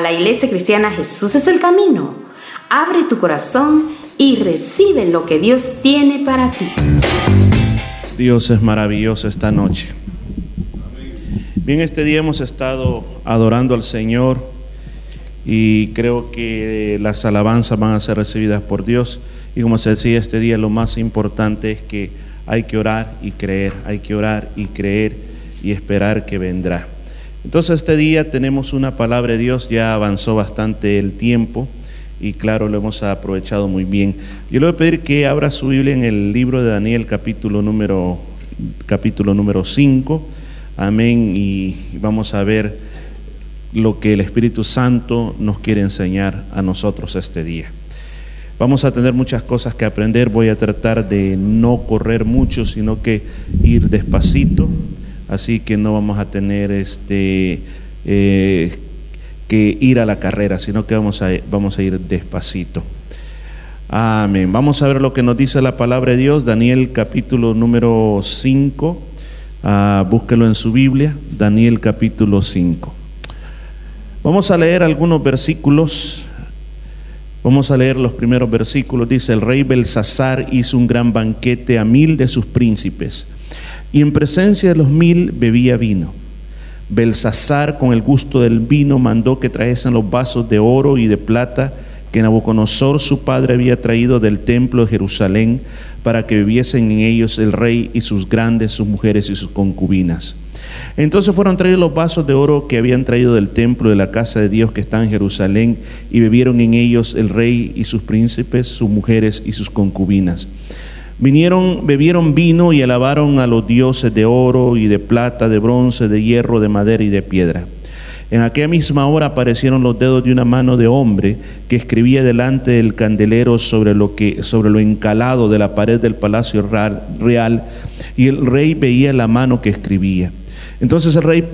la iglesia cristiana Jesús es el camino. Abre tu corazón y recibe lo que Dios tiene para ti. Dios es maravilloso esta noche. Bien, este día hemos estado adorando al Señor y creo que las alabanzas van a ser recibidas por Dios. Y como se decía este día, lo más importante es que hay que orar y creer, hay que orar y creer y esperar que vendrá. Entonces este día tenemos una palabra de Dios, ya avanzó bastante el tiempo y claro, lo hemos aprovechado muy bien. Yo le voy a pedir que abra su Biblia en el libro de Daniel capítulo número, capítulo número 5. Amén. Y vamos a ver lo que el Espíritu Santo nos quiere enseñar a nosotros este día. Vamos a tener muchas cosas que aprender. Voy a tratar de no correr mucho, sino que ir despacito. Así que no vamos a tener este eh, que ir a la carrera, sino que vamos a, vamos a ir despacito. Amén. Vamos a ver lo que nos dice la palabra de Dios, Daniel capítulo número 5. Ah, búsquelo en su Biblia, Daniel capítulo 5. Vamos a leer algunos versículos. Vamos a leer los primeros versículos. Dice, el rey Belsasar hizo un gran banquete a mil de sus príncipes, y en presencia de los mil bebía vino. Belsasar, con el gusto del vino, mandó que trajesen los vasos de oro y de plata que Nabucodonosor su padre había traído del templo de Jerusalén para que viviesen en ellos el rey y sus grandes, sus mujeres y sus concubinas. Entonces fueron traídos los vasos de oro que habían traído del templo de la casa de Dios que está en Jerusalén y bebieron en ellos el rey y sus príncipes, sus mujeres y sus concubinas. Vinieron, bebieron vino y alabaron a los dioses de oro y de plata, de bronce, de hierro, de madera y de piedra. En aquella misma hora aparecieron los dedos de una mano de hombre que escribía delante del candelero sobre lo, que, sobre lo encalado de la pared del palacio real, y el rey veía la mano que escribía. Entonces el rey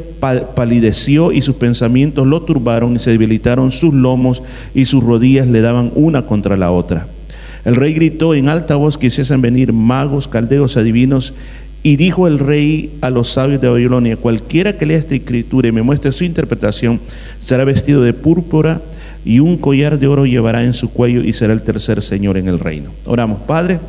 palideció y sus pensamientos lo turbaron y se debilitaron sus lomos y sus rodillas le daban una contra la otra. El rey gritó en alta voz que hiciesen venir magos, caldeos, adivinos. Y dijo el rey a los sabios de Babilonia, cualquiera que lea esta escritura y me muestre su interpretación, será vestido de púrpura y un collar de oro llevará en su cuello y será el tercer señor en el reino. Oramos, Padre.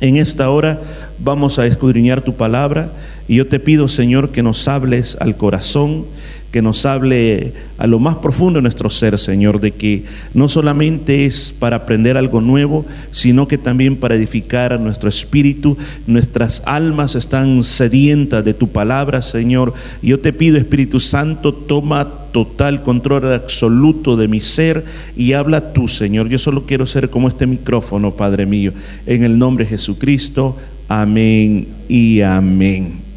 En esta hora vamos a escudriñar tu palabra y yo te pido, Señor, que nos hables al corazón, que nos hable a lo más profundo de nuestro ser, Señor, de que no solamente es para aprender algo nuevo, sino que también para edificar nuestro espíritu. Nuestras almas están sedientas de tu palabra, Señor. Yo te pido, Espíritu Santo, toma total control absoluto de mi ser y habla tú, Señor. Yo solo quiero ser como este micrófono, Padre mío. En el nombre de Jesucristo. Amén y amén.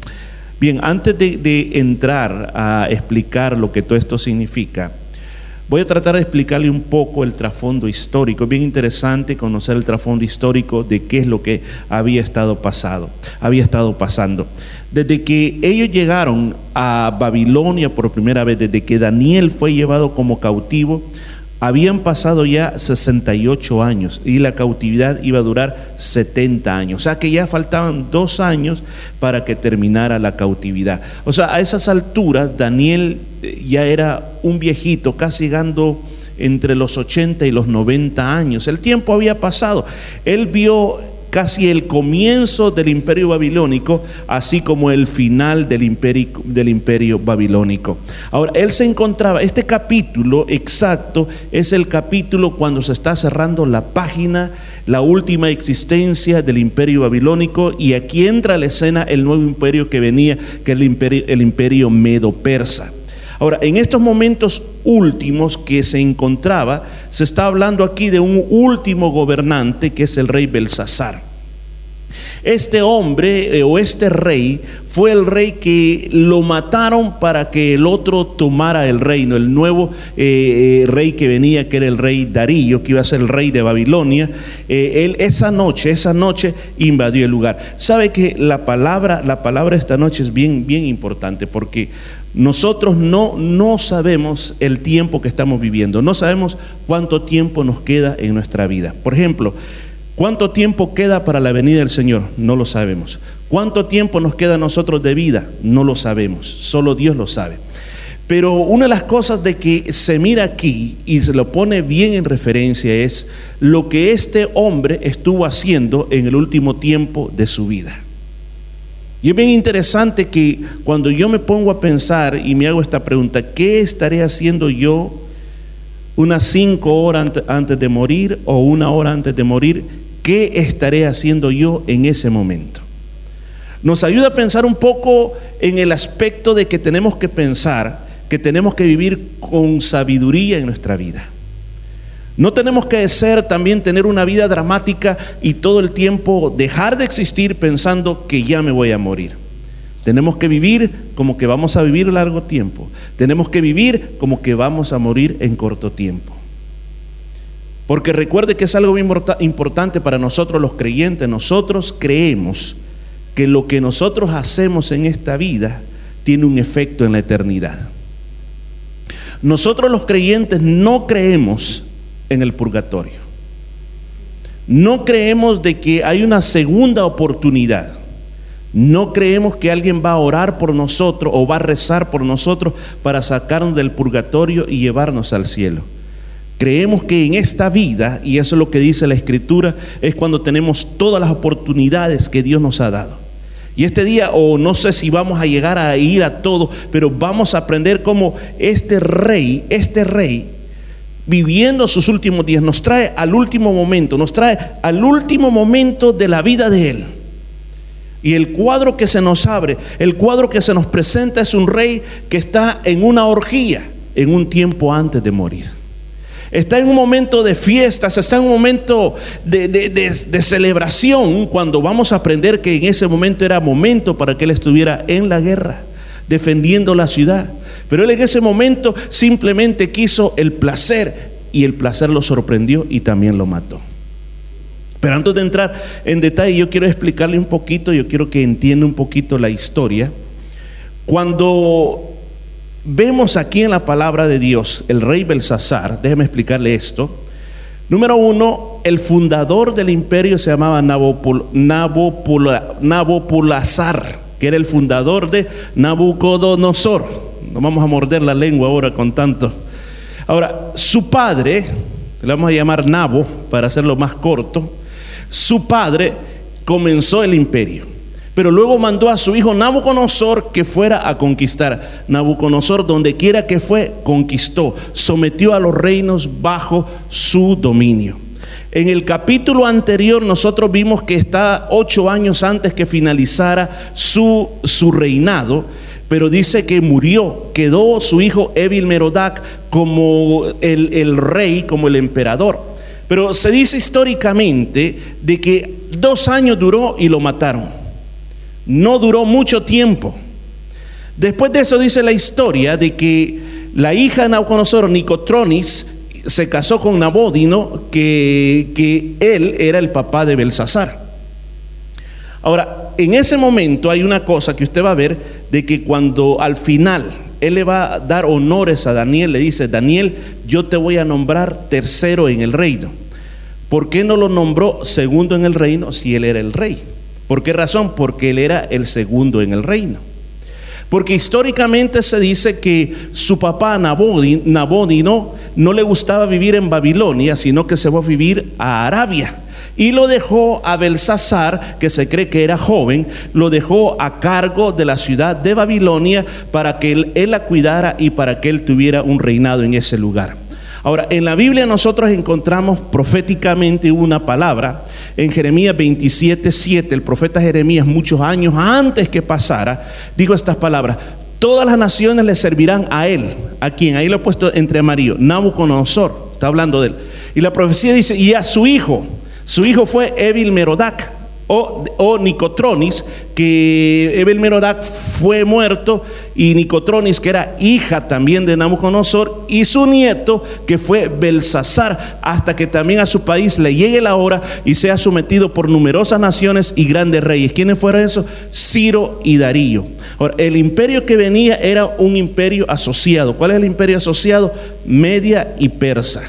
Bien, antes de, entrar a explicar lo que todo esto significa, voy a tratar de explicarle un poco el trasfondo histórico. Es bien interesante conocer el trasfondo histórico de qué es lo que había estado pasado, había estado pasando. Desde que ellos llegaron a Babilonia por primera vez, desde que Daniel fue llevado como cautivo, habían pasado ya 68 años y la cautividad iba a durar 70 años. O sea que ya faltaban dos años para que terminara la cautividad. O sea, a esas alturas Daniel eh, ya era un viejito, casi llegando entre los 80 y los 90 años. El tiempo había pasado. Él vio casi el comienzo del imperio babilónico, así como el final del imperio, del imperio babilónico. Ahora, él se encontraba, este capítulo exacto es el capítulo cuando se está cerrando la página, la última existencia del imperio babilónico, y aquí entra a la escena el nuevo imperio que venía, que es el imperio, el imperio medo-persa. Ahora, en estos momentos últimos que se encontraba, se está hablando aquí de un último gobernante que es el rey Belsasar. Este hombre eh, o este rey fue el rey que lo mataron para que el otro tomara el reino, el nuevo eh, eh, rey que venía, que era el rey Darío, que iba a ser el rey de Babilonia. él esa noche, esa noche invadió el lugar. Sabe que la palabra, la palabra esta noche es bien, bien importante porque nosotros no, no sabemos el tiempo que estamos viviendo, no sabemos cuánto tiempo nos queda en nuestra vida. Por ejemplo, ¿Cuánto tiempo queda para la venida del Señor? No lo sabemos. ¿Cuánto tiempo nos queda a nosotros de vida? No lo sabemos. Solo Dios lo sabe. Pero una de las cosas de que se mira aquí y se lo pone bien en referencia es lo que este hombre estuvo haciendo en el último tiempo de su vida. Y es bien interesante que cuando yo me pongo a pensar y me hago esta pregunta, ¿qué estaré haciendo yo unas cinco horas antes de morir o una hora antes de morir? ¿Qué estaré haciendo yo en ese momento? Nos ayuda a pensar un poco en el aspecto de que tenemos que pensar que tenemos que vivir con sabiduría en nuestra vida. No tenemos que ser también tener una vida dramática y todo el tiempo dejar de existir pensando que ya me voy a morir. Tenemos que vivir como que vamos a vivir largo tiempo. Tenemos que vivir como que vamos a morir en corto tiempo. Porque recuerde que es algo importante para nosotros los creyentes. Nosotros creemos que lo que nosotros hacemos en esta vida tiene un efecto en la eternidad. Nosotros los creyentes no creemos en el purgatorio. No creemos de que hay una segunda oportunidad. No creemos que alguien va a orar por nosotros o va a rezar por nosotros para sacarnos del purgatorio y llevarnos al cielo. Creemos que en esta vida, y eso es lo que dice la Escritura, es cuando tenemos todas las oportunidades que Dios nos ha dado. Y este día, o no sé si vamos a llegar a ir a todo, pero vamos a aprender cómo este rey, este rey, viviendo sus últimos días, nos trae al último momento, nos trae al último momento de la vida de él. Y el cuadro que se nos abre, el cuadro que se nos presenta es un rey que está en una orgía en un tiempo antes de morir está en un momento de fiestas, está en un momento de, celebración, cuando vamos a aprender que en ese momento era momento para que él estuviera en la guerra, defendiendo la ciudad. Pero él en ese momento simplemente quiso el placer y el placer lo sorprendió y también lo mató. Pero antes de entrar en detalle, yo quiero explicarle un poquito, yo quiero que entienda un poquito la historia. Cuando vemos aquí en la palabra de Dios, el rey Belsasar, déjeme explicarle esto. Número uno, el fundador del imperio se llamaba Nabopolazar, que era el fundador de Nabucodonosor. No vamos a morder la lengua ahora con tanto. Ahora, su padre, le vamos a llamar Nabo para hacerlo más corto, su padre comenzó el imperio. Pero luego mandó a su hijo Nabucodonosor que fuera a conquistar. Nabucodonosor, donde quiera que fue, conquistó, sometió a los reinos bajo su dominio. En el capítulo anterior nosotros vimos que está ocho años antes que finalizara su, su reinado, pero dice que murió, quedó su hijo Evil Merodac como el, el rey, como el emperador. Pero se dice históricamente de que dos años duró y lo mataron. No duró mucho tiempo. Después de eso dice la historia de que la hija de Nabucodonosor, Nicotronis, se casó con Nabodino, que, que él era el papá de Belsasar. Ahora, en ese momento hay una cosa que usted va a ver, de que cuando al final él le va a dar honores a Daniel, le dice, Daniel, yo te voy a nombrar tercero en el reino. ¿Por qué no lo nombró segundo en el reino si él era el rey? ¿Por qué razón? Porque él era el segundo en el reino. Porque históricamente se dice que su papá Nabodino no le gustaba vivir en Babilonia, sino que se fue a vivir a Arabia. Y lo dejó a Belsasar, que se cree que era joven, lo dejó a cargo de la ciudad de Babilonia para que él la cuidara y para que él tuviera un reinado en ese lugar. Ahora, en la Biblia nosotros encontramos proféticamente una palabra. En Jeremías 27, 7, el profeta Jeremías, muchos años antes que pasara, dijo estas palabras. Todas las naciones le servirán a él. ¿A quien Ahí lo he puesto entre amarillo. Nabucodonosor. Está hablando de él. Y la profecía dice, y a su hijo. Su hijo fue Evil Merodac o, Nicotronis, que Ebel Merodac fue muerto, y Nicotronis, que era hija también de Nabucodonosor, y su nieto, que fue Belsasar, hasta que también a su país le llegue la hora y sea sometido por numerosas naciones y grandes reyes. ¿Quiénes fueron esos? Ciro y Darío. Ahora, el imperio que venía era un imperio asociado. ¿Cuál es el imperio asociado? Media y persa.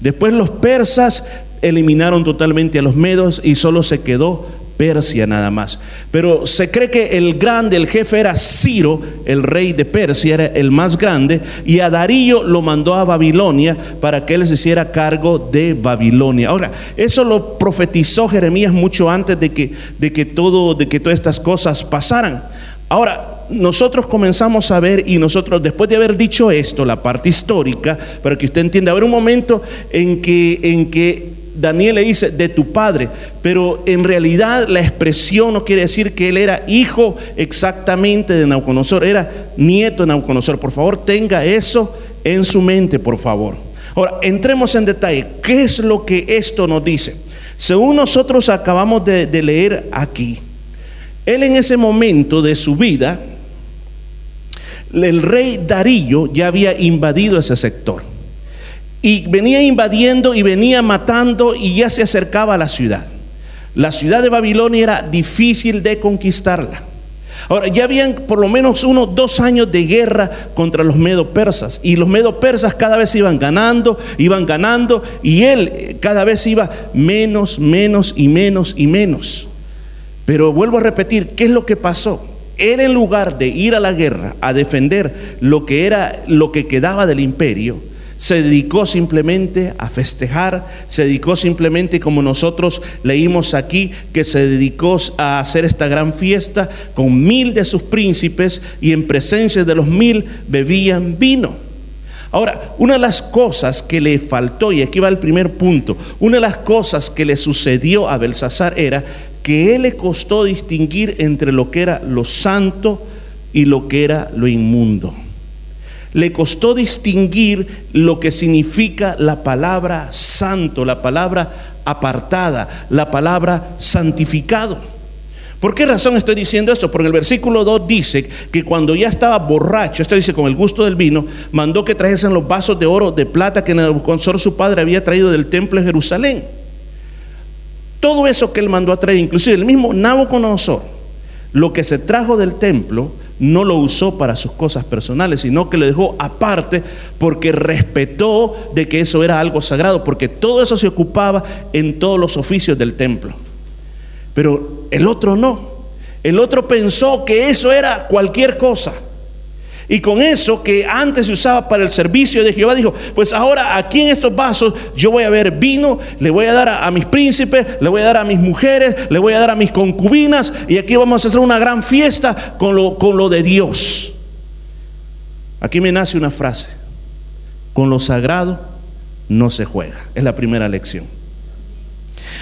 Después los persas eliminaron totalmente a los medos y solo se quedó Persia nada más. Pero se cree que el grande, el jefe era Ciro, el rey de Persia, era el más grande, y a Darío lo mandó a Babilonia para que él se hiciera cargo de Babilonia. Ahora, eso lo profetizó Jeremías mucho antes de que, de que, todo, de que todas estas cosas pasaran. Ahora, nosotros comenzamos a ver y nosotros, después de haber dicho esto, la parte histórica, para que usted entienda, haber un momento en que, en que Daniel le dice de tu padre, pero en realidad la expresión no quiere decir que él era hijo exactamente de Nauconosor, era nieto de Nauconosor. Por favor, tenga eso en su mente, por favor. Ahora, entremos en detalle. ¿Qué es lo que esto nos dice? Según nosotros acabamos de, de leer aquí, él en ese momento de su vida, el rey Darío ya había invadido ese sector. Y venía invadiendo y venía matando y ya se acercaba a la ciudad. La ciudad de Babilonia era difícil de conquistarla. Ahora, ya habían por lo menos unos dos años de guerra contra los medo persas. Y los medo persas cada vez iban ganando, iban ganando. Y él eh, cada vez iba menos, menos y menos y menos. Pero vuelvo a repetir, ¿qué es lo que pasó? Él en lugar de ir a la guerra a defender lo que era lo que quedaba del imperio, se dedicó simplemente a festejar, se dedicó simplemente como nosotros leímos aquí, que se dedicó a hacer esta gran fiesta con mil de sus príncipes y en presencia de los mil bebían vino. Ahora, una de las cosas que le faltó, y aquí va el primer punto, una de las cosas que le sucedió a Belsasar era que él le costó distinguir entre lo que era lo santo y lo que era lo inmundo. Le costó distinguir lo que significa la palabra santo, la palabra apartada, la palabra santificado. ¿Por qué razón estoy diciendo esto? Porque el versículo 2 dice que cuando ya estaba borracho, esto dice con el gusto del vino, mandó que trajesen los vasos de oro, de plata que Nabucodonosor su padre había traído del templo de Jerusalén todo eso que él mandó a traer, inclusive el mismo Nabucodonosor, lo que se trajo del templo, no lo usó para sus cosas personales, sino que lo dejó aparte porque respetó de que eso era algo sagrado, porque todo eso se ocupaba en todos los oficios del templo. Pero el otro no. El otro pensó que eso era cualquier cosa. Y con eso que antes se usaba para el servicio de Jehová, dijo, pues ahora aquí en estos vasos yo voy a ver vino, le voy a dar a, mis príncipes, le voy a dar a mis mujeres, le voy a dar a mis concubinas, y aquí vamos a hacer una gran fiesta con lo, con lo de Dios. Aquí me nace una frase, con lo sagrado no se juega, es la primera lección.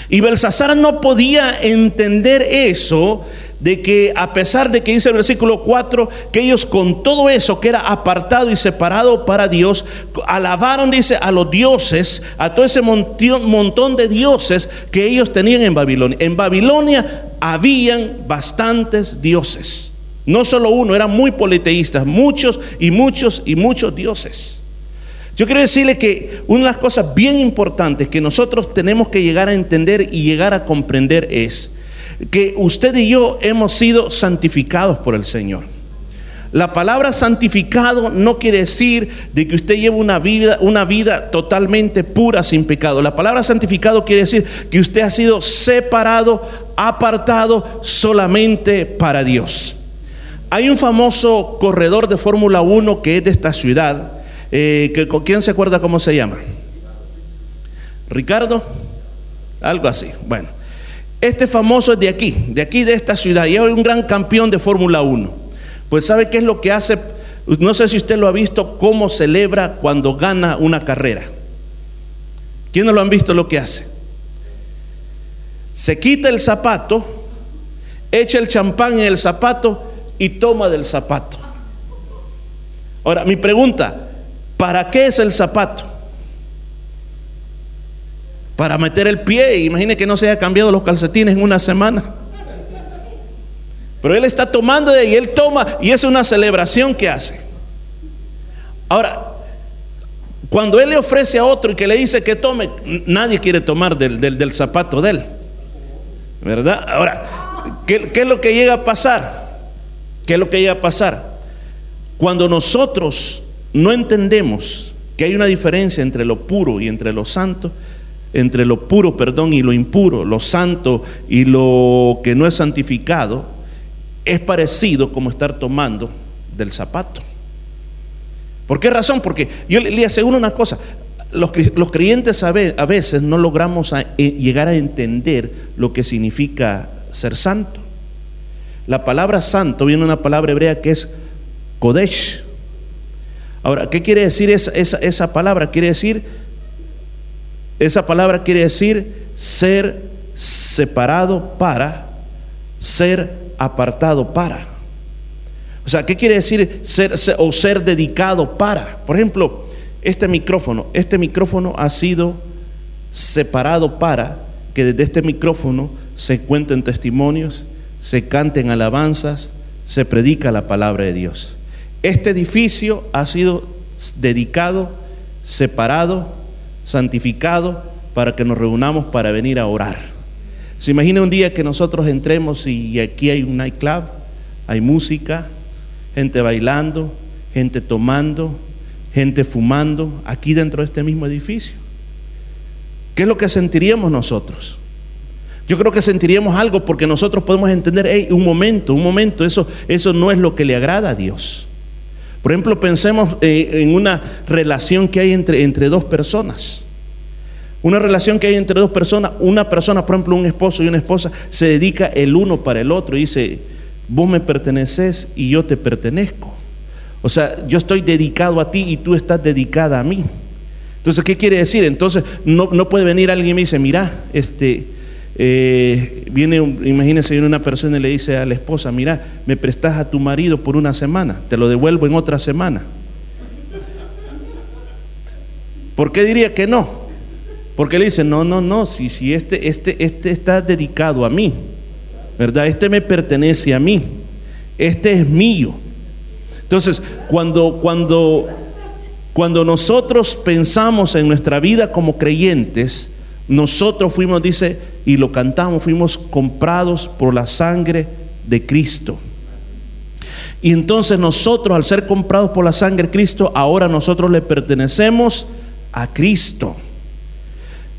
Y Belsasar no podía entender eso de que a pesar de que dice el versículo 4, que ellos con todo eso que era apartado y separado para Dios, alabaron, dice, a los dioses, a todo ese montón de dioses que ellos tenían en Babilonia. En Babilonia habían bastantes dioses. No solo uno, eran muy politeístas, muchos y muchos y muchos dioses. Yo quiero decirle que una de las cosas bien importantes que nosotros tenemos que llegar a entender y llegar a comprender es que usted y yo hemos sido santificados por el Señor. La palabra santificado no quiere decir de que usted lleve una vida, una vida totalmente pura sin pecado. La palabra santificado quiere decir que usted ha sido separado, apartado solamente para Dios. Hay un famoso corredor de Fórmula 1 que es de esta ciudad. Eh, ¿Quién se acuerda cómo se llama? Ricardo. Algo así. Bueno. Este famoso es de aquí, de aquí de esta ciudad, y es un gran campeón de Fórmula 1. Pues ¿sabe qué es lo que hace? No sé si usted lo ha visto, cómo celebra cuando gana una carrera. ¿Quiénes lo han visto lo que hace? Se quita el zapato, echa el champán en el zapato y toma del zapato. Ahora, mi pregunta, ¿para qué es el zapato? Para meter el pie. Imagine que no se haya cambiado los calcetines en una semana. Pero él está tomando de ahí, él toma y es una celebración que hace. Ahora, cuando él le ofrece a otro y que le dice que tome, nadie quiere tomar del, zapato de él. ¿Verdad? Ahora, ¿qué, ¿qué es lo que llega a pasar? ¿Qué es lo que llega a pasar? Cuando nosotros no entendemos que hay una diferencia entre lo puro y entre lo santo, entre lo puro, perdón, y lo impuro, lo santo y lo que no es santificado, es parecido como estar tomando del zapato. ¿Por qué razón? Porque yo le, aseguro una cosa, los, creyentes a veces no logramos eh, llegar a entender lo que significa ser santo. La palabra santo viene de una palabra hebrea que es Kodesh. Ahora, ¿qué quiere decir esa, esa palabra? Quiere decir, esa palabra quiere decir ser separado para, ser apartado para. O sea, ¿qué quiere decir ser, o ser dedicado para? Por ejemplo, este micrófono, este micrófono ha sido separado para que desde este micrófono se cuenten testimonios, se canten alabanzas, se predica la palabra de Dios. Este edificio ha sido dedicado, separado, santificado para que nos reunamos para venir a orar. Se imagina un día que nosotros entremos y aquí hay un nightclub, hay música, gente bailando, gente tomando, gente fumando, aquí dentro de este mismo edificio. ¿Qué es lo que sentiríamos nosotros? Yo creo que sentiríamos algo porque nosotros podemos entender, hey, un momento, un momento, eso, eso no es lo que le agrada a Dios. Por ejemplo, pensemos eh, en una relación que hay entre, entre dos personas. Una relación que hay entre dos personas, una persona, por ejemplo, un esposo y una esposa, se dedica el uno para el otro y dice, vos me perteneces y yo te pertenezco. O sea, yo estoy dedicado a ti y tú estás dedicada a mí. Entonces, ¿qué quiere decir? Entonces, no, no puede venir alguien y me dice, mira, este, eh, viene, imagínese, viene una persona y le dice a la esposa, mira, me prestas a tu marido por una semana, te lo devuelvo en otra semana. ¿Por qué diría que no? Porque le dice, no, no, no, si, si este, este, este está dedicado a mí. ¿verdad? Este me pertenece a mí, este es mío. Entonces, cuando, cuando, cuando nosotros pensamos en nuestra vida como creyentes, nosotros fuimos, dice, y lo cantamos, fuimos comprados por la sangre de Cristo. Y entonces nosotros, al ser comprados por la sangre de Cristo, ahora nosotros le pertenecemos a Cristo.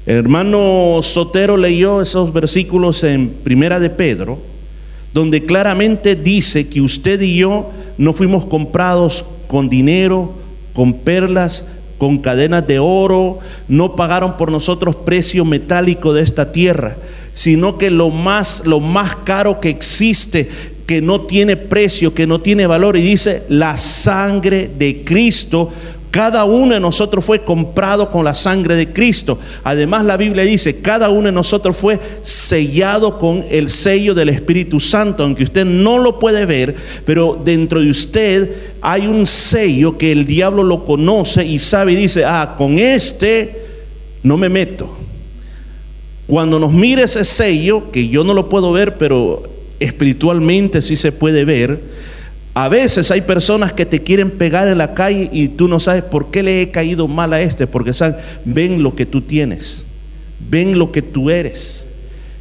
El hermano Sotero leyó esos versículos en Primera de Pedro, donde claramente dice que usted y yo no fuimos comprados con dinero, con perlas, con cadenas de oro, no pagaron por nosotros precio metálico de esta tierra, sino que lo más lo más caro que existe, que no tiene precio, que no tiene valor. Y dice la sangre de Cristo cada uno de nosotros fue comprado con la sangre de Cristo. Además la Biblia dice, cada uno de nosotros fue sellado con el sello del Espíritu Santo, aunque usted no lo puede ver, pero dentro de usted hay un sello que el diablo lo conoce y sabe y dice, ah, con este no me meto. Cuando nos mire ese sello, que yo no lo puedo ver, pero espiritualmente sí se puede ver, a veces hay personas que te quieren pegar en la calle y tú no sabes por qué le he caído mal a este, porque saben, ven lo que tú tienes, ven lo que tú eres.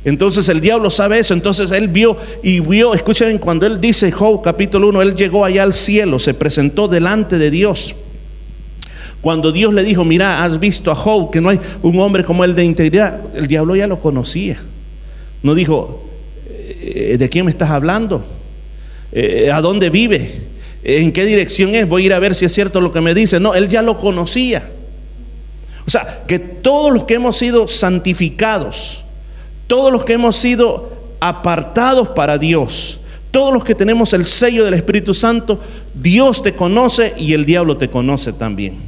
Entonces el diablo sabe eso, entonces él vio y vio, escuchen, cuando él dice Job capítulo 1, él llegó allá al cielo, se presentó delante de Dios. Cuando Dios le dijo, mira, has visto a Job, que no hay un hombre como él de integridad, el diablo ya lo conocía. No dijo, eh, ¿de quién me estás hablando? Eh, a dónde vive, en qué dirección es, voy a ir a ver si es cierto lo que me dice. No, él ya lo conocía. O sea, que todos los que hemos sido santificados, todos los que hemos sido apartados para Dios, todos los que tenemos el sello del Espíritu Santo, Dios te conoce y el diablo te conoce también.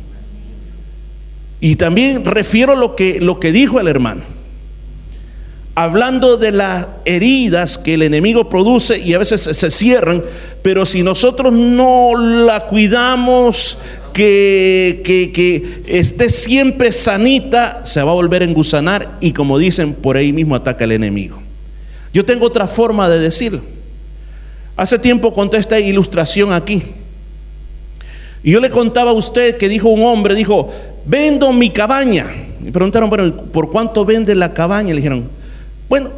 Y también refiero lo que, lo que dijo el hermano hablando de las heridas que el enemigo produce y a veces se cierran, pero si nosotros no la cuidamos, que, que, esté siempre sanita, se va a volver a engusanar y como dicen, por ahí mismo ataca el enemigo. Yo tengo otra forma de decirlo. Hace tiempo conté esta ilustración aquí. Y yo le contaba a usted que dijo un hombre, dijo, vendo mi cabaña. Me preguntaron, bueno, ¿por cuánto vende la cabaña? Le dijeron, bueno,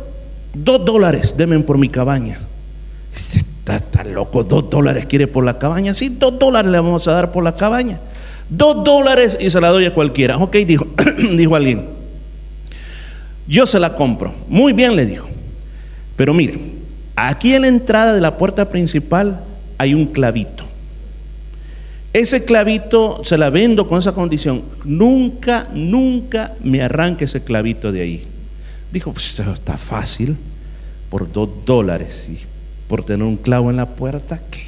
dos dólares denme por mi cabaña. Está, loco, dos dólares quiere por la cabaña. Sí, dos dólares le vamos a dar por la cabaña. Dos dólares y se la doy a cualquiera. Ok, dijo, dijo alguien. yo se la compro. Muy bien, le dijo. Pero mire, aquí en la entrada de la puerta principal hay un clavito. Ese clavito se la vendo con esa condición. Nunca, nunca me arranque ese clavito de ahí. Dijo, pues está fácil, por dos dólares y por tener un clavo en la puerta, que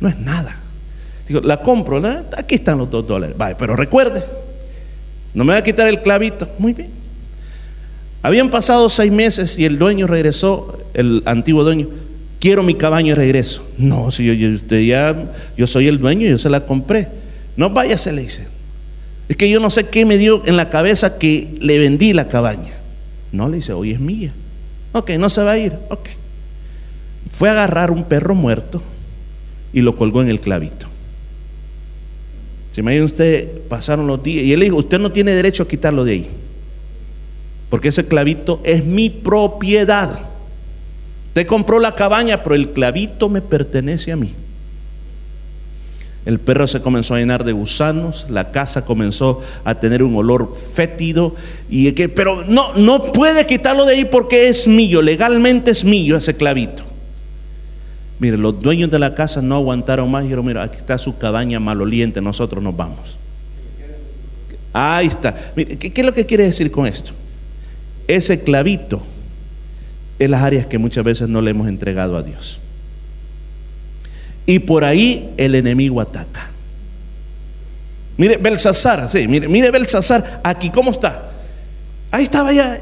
no es nada. Digo, la compro, aquí están los dos dólares. Vale, pero recuerde, no me va a quitar el clavito. Muy bien. Habían pasado seis meses y el dueño regresó, el antiguo dueño. Quiero mi cabaña y regreso. No, si yo, usted ya, yo soy el dueño, yo se la compré. No vaya, se le dice. Es que yo no sé qué me dio en la cabeza que le vendí la cabaña. No, le dice, hoy es mía. Ok, no se va a ir. Ok. Fue a agarrar un perro muerto y lo colgó en el clavito. Se imagina usted, pasaron los días y él le dijo, usted no tiene derecho a quitarlo de ahí. Porque ese clavito es mi propiedad. Usted compró la cabaña, pero el clavito me pertenece a mí. El perro se comenzó a llenar de gusanos, la casa comenzó a tener un olor fétido, y que, pero no, no puede quitarlo de ahí porque es mío, legalmente es mío ese clavito. Mire, los dueños de la casa no aguantaron más y dijeron, mira, aquí está su cabaña maloliente, nosotros nos vamos. Ahí está. Mire, ¿qué, es lo que quiere decir con esto? Ese clavito es las áreas que muchas veces no le hemos entregado a Dios. Y por ahí el enemigo ataca. Mire, Belsasar, sí, mire, mire Belsasar, aquí cómo está. Ahí estaba ya,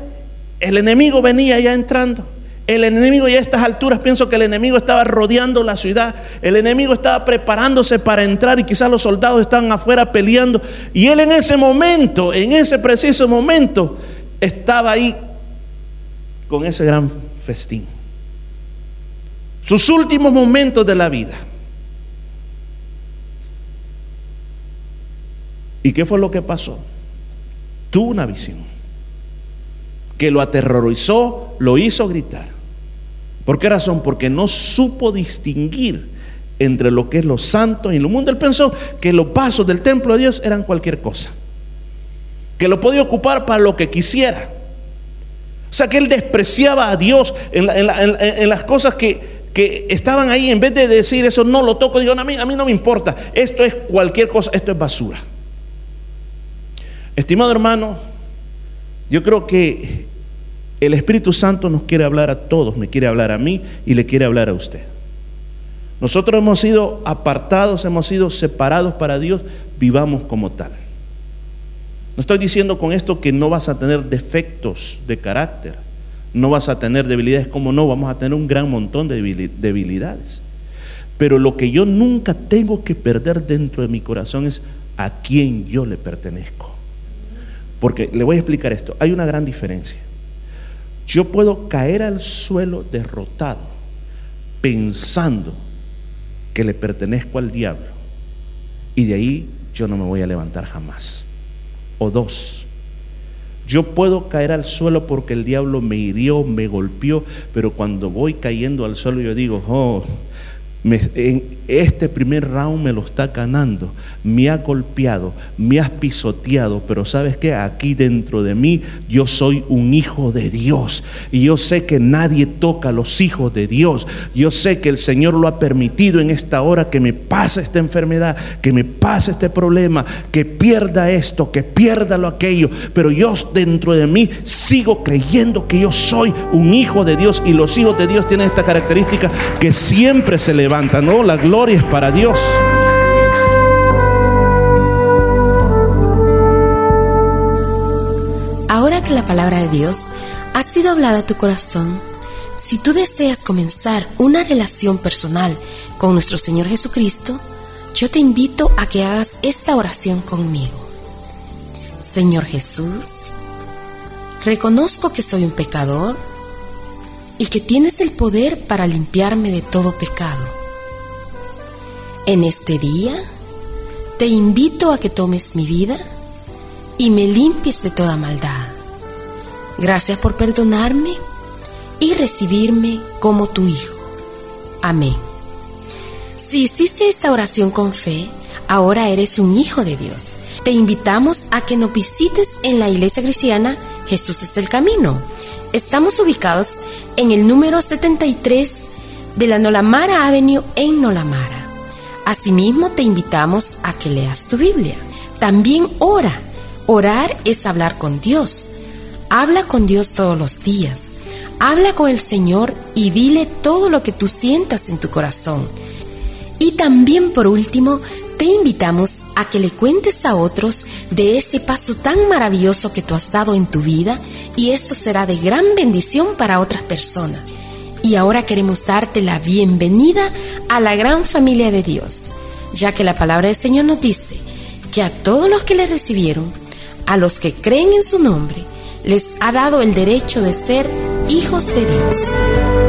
el enemigo venía ya entrando. El enemigo ya a estas alturas pienso que el enemigo estaba rodeando la ciudad. El enemigo estaba preparándose para entrar y quizás los soldados estaban afuera peleando. Y él en ese momento, en ese preciso momento, estaba ahí con ese gran festín. Sus últimos momentos de la vida. ¿Y qué fue lo que pasó? Tuvo una visión que lo aterrorizó, lo hizo gritar. ¿Por qué razón? Porque no supo distinguir entre lo que es lo santo y lo mundo. Él pensó que los pasos del templo de Dios eran cualquier cosa, que lo podía ocupar para lo que quisiera. O sea que él despreciaba a Dios en, las cosas que, estaban ahí, en vez de decir eso no lo toco, digo, a mí, a mí no me importa, esto es cualquier cosa, esto es basura. Estimado hermano, yo creo que el Espíritu Santo nos quiere hablar a todos, me quiere hablar a mí y le quiere hablar a usted. Nosotros hemos sido apartados, hemos sido separados para Dios, vivamos como tal. No estoy diciendo con esto que no vas a tener defectos de carácter, no vas a tener debilidades, como no, vamos a tener un gran montón de debilidades. Pero lo que yo nunca tengo que perder dentro de mi corazón es a quién yo le pertenezco. Porque le voy a explicar esto, hay una gran diferencia. Yo puedo caer al suelo derrotado pensando que le pertenezco al diablo y de ahí yo no me voy a levantar jamás. O dos, yo puedo caer al suelo porque el diablo me hirió, me golpeó, pero cuando voy cayendo al suelo yo digo, oh, en este primer round me lo está ganando, me ha golpeado, me has pisoteado, pero sabes que aquí dentro de mí yo soy un hijo de Dios. Y yo sé que nadie toca a los hijos de Dios. Yo sé que el Señor lo ha permitido en esta hora que me pase esta enfermedad, que me pase este problema, que pierda esto, que pierda lo aquello, pero yo dentro de mí sigo creyendo que yo soy un hijo de Dios. Y los hijos de Dios tienen esta característica que siempre se le ¿no? La gloria es para Dios. Ahora que la palabra de Dios ha sido hablada a tu corazón, si tú deseas comenzar una relación personal con nuestro Señor Jesucristo, yo te invito a que hagas esta oración conmigo. Señor Jesús, reconozco que soy un pecador y que tienes el poder para limpiarme de todo pecado. En este día te invito a que tomes mi vida y me limpies de toda maldad. Gracias por perdonarme y recibirme como tu hijo. Amén. Si hiciste esta oración con fe, ahora eres un hijo de Dios. Te invitamos a que nos visites en la iglesia cristiana Jesús es el camino. Estamos ubicados en el número 73 de la Nolamara Avenue en Nolamara. Asimismo, te invitamos a que leas tu Biblia. También ora. Orar es hablar con Dios. Habla con Dios todos los días. Habla con el Señor y dile todo lo que tú sientas en tu corazón. Y también por último, te invitamos a que le cuentes a otros de ese paso tan maravilloso que tú has dado en tu vida y esto será de gran bendición para otras personas. Y ahora queremos darte la bienvenida a la gran familia de Dios, ya que la palabra del Señor nos dice que a todos los que le recibieron, a los que creen en su nombre, les ha dado el derecho de ser hijos de Dios.